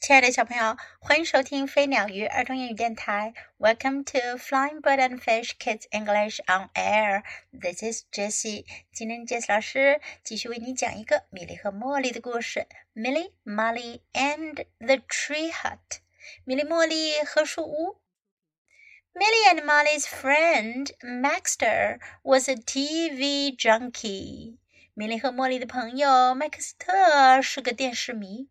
亲爱的小朋友，欢迎收听飞鸟鱼儿童英语电台。Welcome to Flying Bird and Fish Kids English on Air. This is Jessie. 今天 Jessie 老师继续为你讲一个米莉和茉莉的故事。Millie, Molly, and the Tree Hut. 米莉、茉莉和树屋。Millie and Molly's friend Maxter was a TV junkie. 米莉和茉莉的朋友麦克斯特是个电视迷。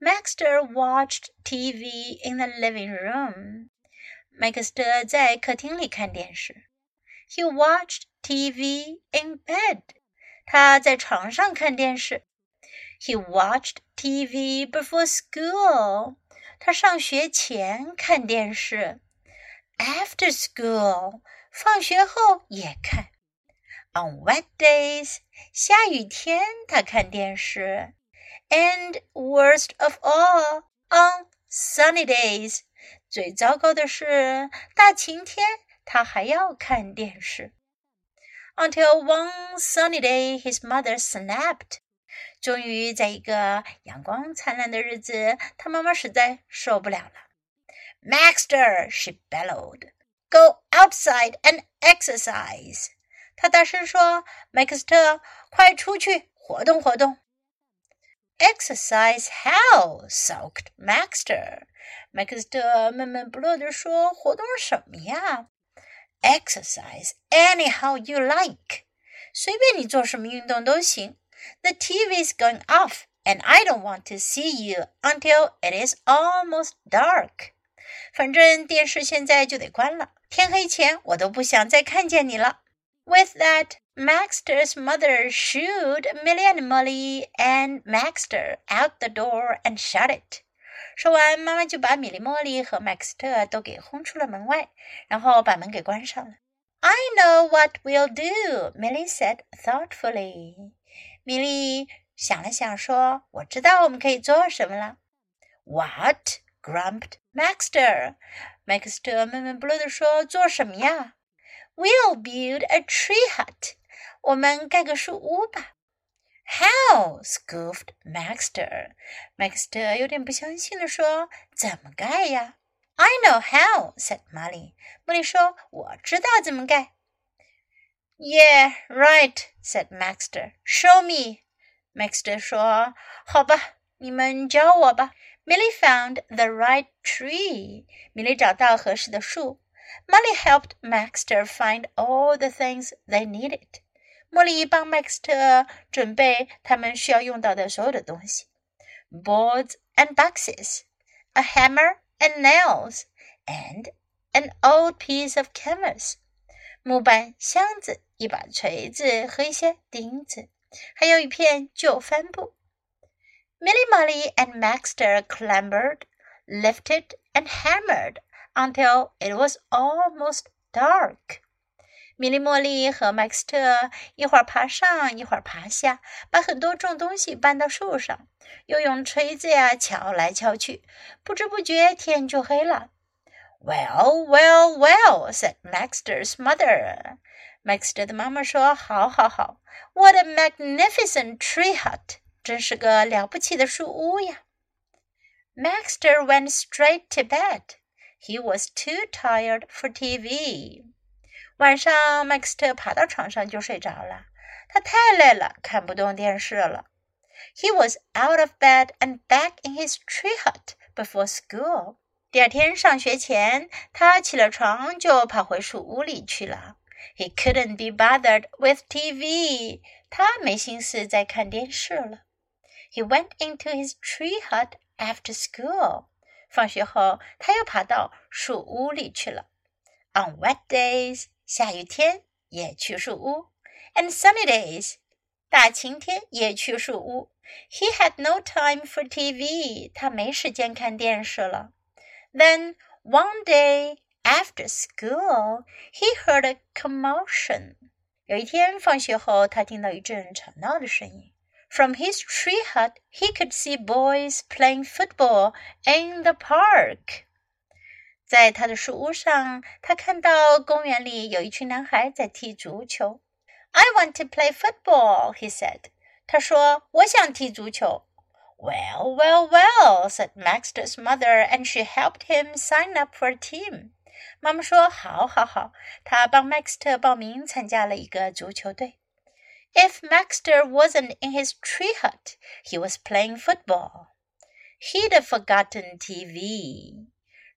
Maxter watched TV in the living room. 麦克斯特在客厅里看电视。He watched TV in bed. 他在床上看电视。He watched TV before school. 他上学前看电视。After school. 放学后也看。On wet days. 下雨天他看电视。 and worst of all, on sunny days，最糟糕的是大晴天他还要看电视。Until one sunny day, his mother snapped。终于在一个阳光灿烂的日子，他妈妈实在受不了了。Maxter, she bellowed, go outside and exercise。她大声说：“麦克斯特，快出去活动活动。” Exercise how? sulked Maxter. 麦克斯特闷闷不乐地说：“活动什么呀？”Exercise anyhow you like. 随便你做什么运动都行。The TV's going off, and I don't want to see you until it is almost dark. 反正电视现在就得关了，天黑前我都不想再看见你了。 With that, Maxter's mother shooed Milly and Molly and Maxter out the door and shut it. 说完，妈妈就把米莉茉莉和麦克斯特都给轰出了门外，然后把门给关上了。I know what we'll do, Milly said thoughtfully. 米莉想了想说：“我知道我们可以做什么了。” What? grumped Maxter. 麦克斯特闷闷不乐地说：“做什么呀？” We'll build a tree hut. 我们盖个树屋吧。How? scoffed Maxter. 麦克斯特有点不相信地说：“怎么盖呀？”I know how," said Molly. 茉莉说：“我知道怎么盖。” Yeah, right," said Maxter. "Show me." Maxter 说：“好吧，你们教我吧。” Millie found the right tree. 米莉找到合适的树。 Molly helped Maxter find all the things they needed. 茉莉帮 Maxter 准备他们需要用到的所有的东西：boards and boxes, a hammer and nails, and an old piece of canvas. 木板、箱子、一把锤子和一些钉子，还有一片旧帆布。Milly Molly and Maxter clambered, lifted, and hammered until it was almost dark. 米莉、茉莉和麦克斯特一会儿爬上，一会儿爬下，把很多重东西搬到树上，又用锤子呀敲来敲去。不知不觉天就黑了。Well, well, well," said Maxter's mother. 麦克斯特的妈妈说：“好，好，好！What a magnificent tree hut！真是个了不起的树屋呀！” Maxter went straight to bed. He was too tired for TV. 晚上，麦克斯特爬到床上就睡着了。他太累了，看不动电视了。He was out of bed and back in his tree hut before school. 第二天上学前，他起了床就跑回树屋里去了。He couldn't be bothered with TV. 他没心思再看电视了。He went into his tree hut after school. 放学后，他又爬到树屋里去了。On wet days，下雨天也去树屋；and sunny days，大晴天也去树屋。He had no time for TV，他没时间看电视了。Then one day after school, he heard a commotion。有一天放学后，他听到一阵吵闹的声音。From his tree hut, he could see boys playing football in the park. 在他的树屋上，他看到公园里有一群男孩在踢足球。I want to play football, he said. 他说：“我想踢足球。” Well, well, well, said Maxter's mother, and she helped him sign up for a team. 妈妈说：“好，好，好。”她帮 Maxter 报名参加了一个足球队。 if Maxter wasn't in his tree hut, he was playing football. He'd have forgotten TV.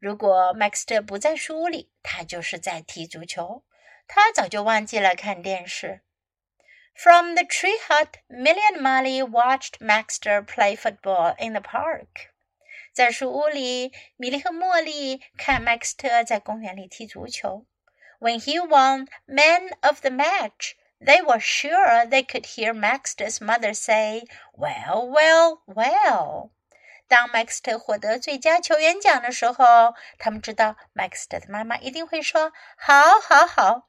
如果 Maxter 不在书屋里，他就是在踢足球。他早就忘记了看电视。From the tree hut, Milly and Molly watched Maxter play football in the park. 在树屋里，米莉和茉莉看 Maxter 在公园里踢足球。When he won Man of the Match, they were sure they could hear Maxter's mother say, "Well, well, well." 当 Maxter 获得最佳球员奖的时候，他们知道 Maxter 的妈妈一定会说：“好，好，好。”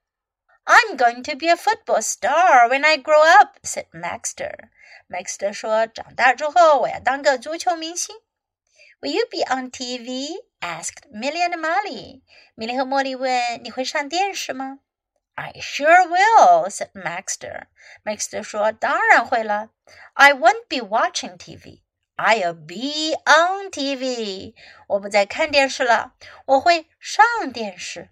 I'm going to be a football star when I grow up," said Maxter. Maxter 说：“长大之后，我要当个足球明星。” Will you be on TV? asked Milly and Molly. 米莉和茉莉问：“你会上电视吗？” I sure will, said Maxter. Maxter 说：“当然会了。I won't be watching TV. I'll be on TV. 我不再看电视了，我会上电视。”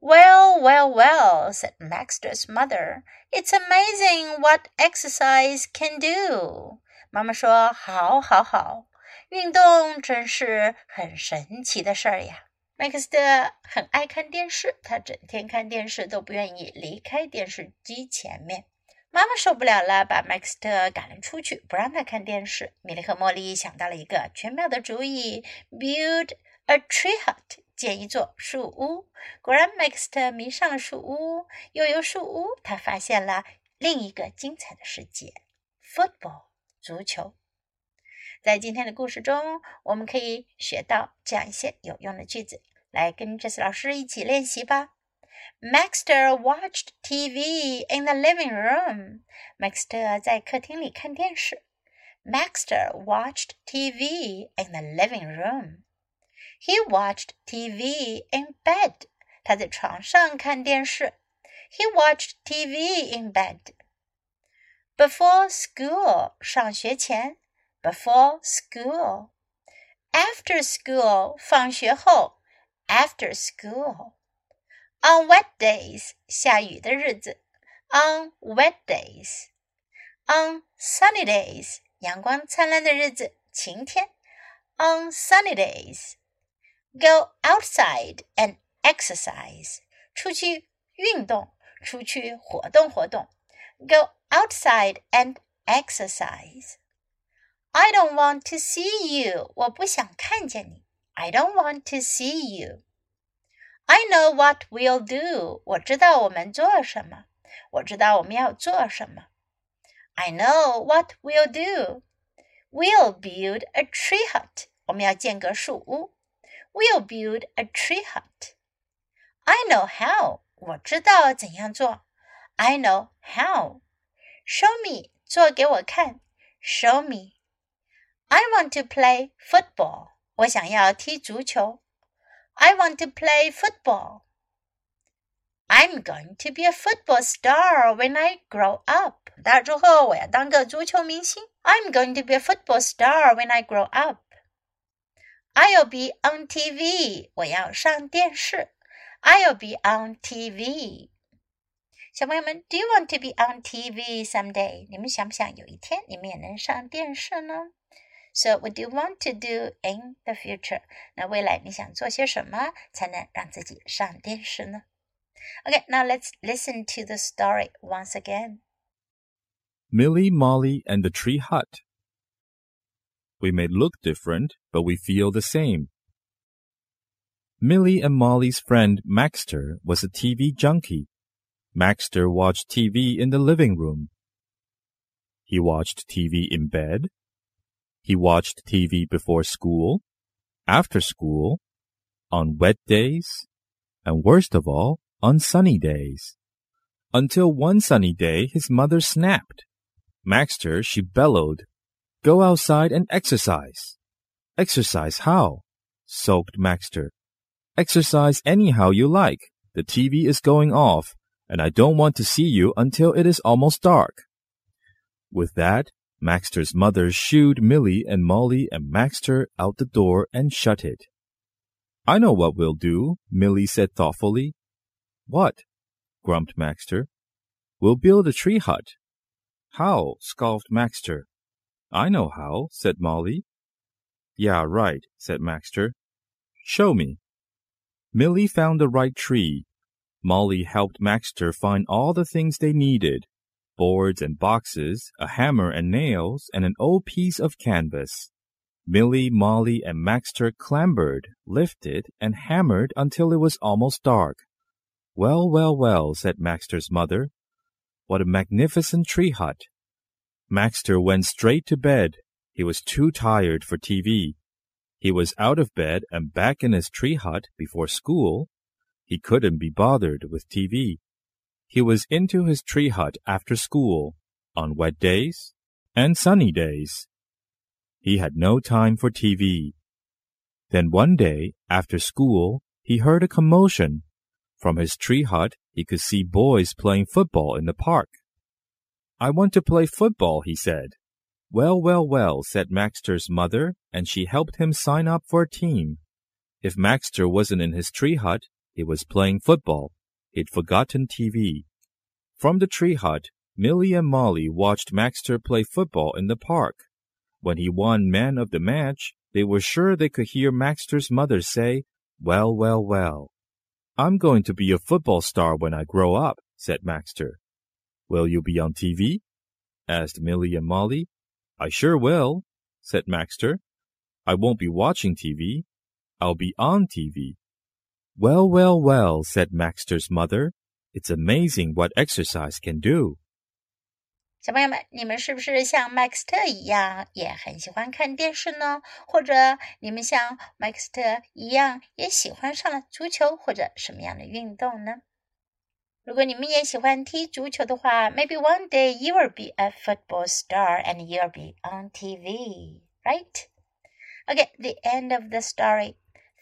Well, well, well, said Maxter's mother. It's amazing what exercise can do. 妈妈说：“好，好，好，运动真是很神奇的事儿呀。” ”麦克斯特很爱看电视，他整天看电视都不愿意离开电视机前面。妈妈受不了了，把麦克斯特赶了出去，不让他看电视。米莉和茉莉想到了一个绝妙的主意：build a tree hut。建一座树屋。果然，麦克斯特迷上了树屋。又有树屋，他发现了另一个精彩的世界 ——football，足球。在今天的故事中，我们可以学到这样一些有用的句子，来跟这次老师一起练习吧。Maxter watched TV in the living room. 麦克斯特在客厅里看电视。Maxter watched TV in the living room. He watched TV in bed. 他在床上看电视。He watched TV in bed. Before school. 上学前。 Before school. After school. 放学后。After school. On wet days. 下雨的日子。On wet days. On sunny days. 阳光灿烂的日子。晴天。On sunny days. Go outside and exercise. 出去运动，出去活动活动。Go outside and exercise. I don't want to see you. 我不想看见你。I don't want to see you. I know what we'll do. 我知道我们做什么。我知道我们要做什么。I know what we'll do. We'll build a tree hut. 我们要建个树屋。We'll build a tree hut. I know how. 我知道怎样做。I know how. Show me. 做给我看。Show me. I want to play football. 我想要踢足球。I want to play football. I'm going to be a football star when I grow up. 大之后我要当个足球明星。I'm going to be a football star when I grow up. I'll be on TV，我要上电视。I'll be on TV。小朋友们，Do you want to be on TV someday？你们想不想有一天你们也能上电视呢 so what do you want to do in the future？那未来你想做些什么才能让自己上电视呢？Okay, now let's listen to the story once again. Milly, Molly, and the Tree Hut. We may look different, but we feel the same. Milly and Molly's friend Maxter was a TV junkie. Maxter watched TV in the living room. He watched TV in bed he watched TV before school, after school, on wet days, and worst of all, on sunny days. Until one sunny day his mother snapped. Maxter, she bellowed, Go outside and exercise. Exercise how? soaked Maxter. Exercise anyhow you like. The TV is going off, and I don't want to see you until it is almost dark. With that, Maxter's mother shooed Milly and Molly and Maxter out the door and shut it. I know what we'll do, Milly said thoughtfully. What? grumped Maxter. We'll build a tree hut. How? scoffed Maxter. I know how, said Molly. Yeah, right, said Maxter. Show me. Milly found the right tree. Molly helped Maxter find all the things they needed boards and boxes, a hammer and nails, and an old piece of canvas. Milly, Molly, and Maxter clambered, lifted, and hammered until it was almost dark. Well, well, well, said Maxter's mother. What a magnificent tree hut. Maxter went straight to bed. He was too tired for TV. He was out of bed and back in his tree hut before school. He couldn't be bothered with TV. He was into his tree hut after school, on wet days and sunny days. He had no time for TV. Then one day, after school, he heard a commotion. From his tree hut, he could see boys playing football in the park. I want to play football, he said. Well, well, well, said Maxter's mother, and she helped him sign up for a team. If Maxter wasn't in his tree hut, he was playing football. He'd forgotten TV. From the tree hut, Milly and Molly watched Maxter play football in the park. When he won man of the match, they were sure they could hear Maxter's mother say, Well, well, well. I'm going to be a football star when I grow up, said Maxter. Will you be on TV? asked Milly and Molly. I sure will, said Maxter. I won't be watching TV. I'll be on TV. Well, well, well, said Maxter's mother. It's amazing what exercise can do. 小朋友们，你们是不是像麦克斯特一样也很喜欢看电视呢？或者你们像麦克斯特一样也喜欢上了足球或者什么样的运动呢？如果你们也喜欢踢足球的话，maybe one day you will be a football star and you'll be on TV, right? Okay, the end of the story.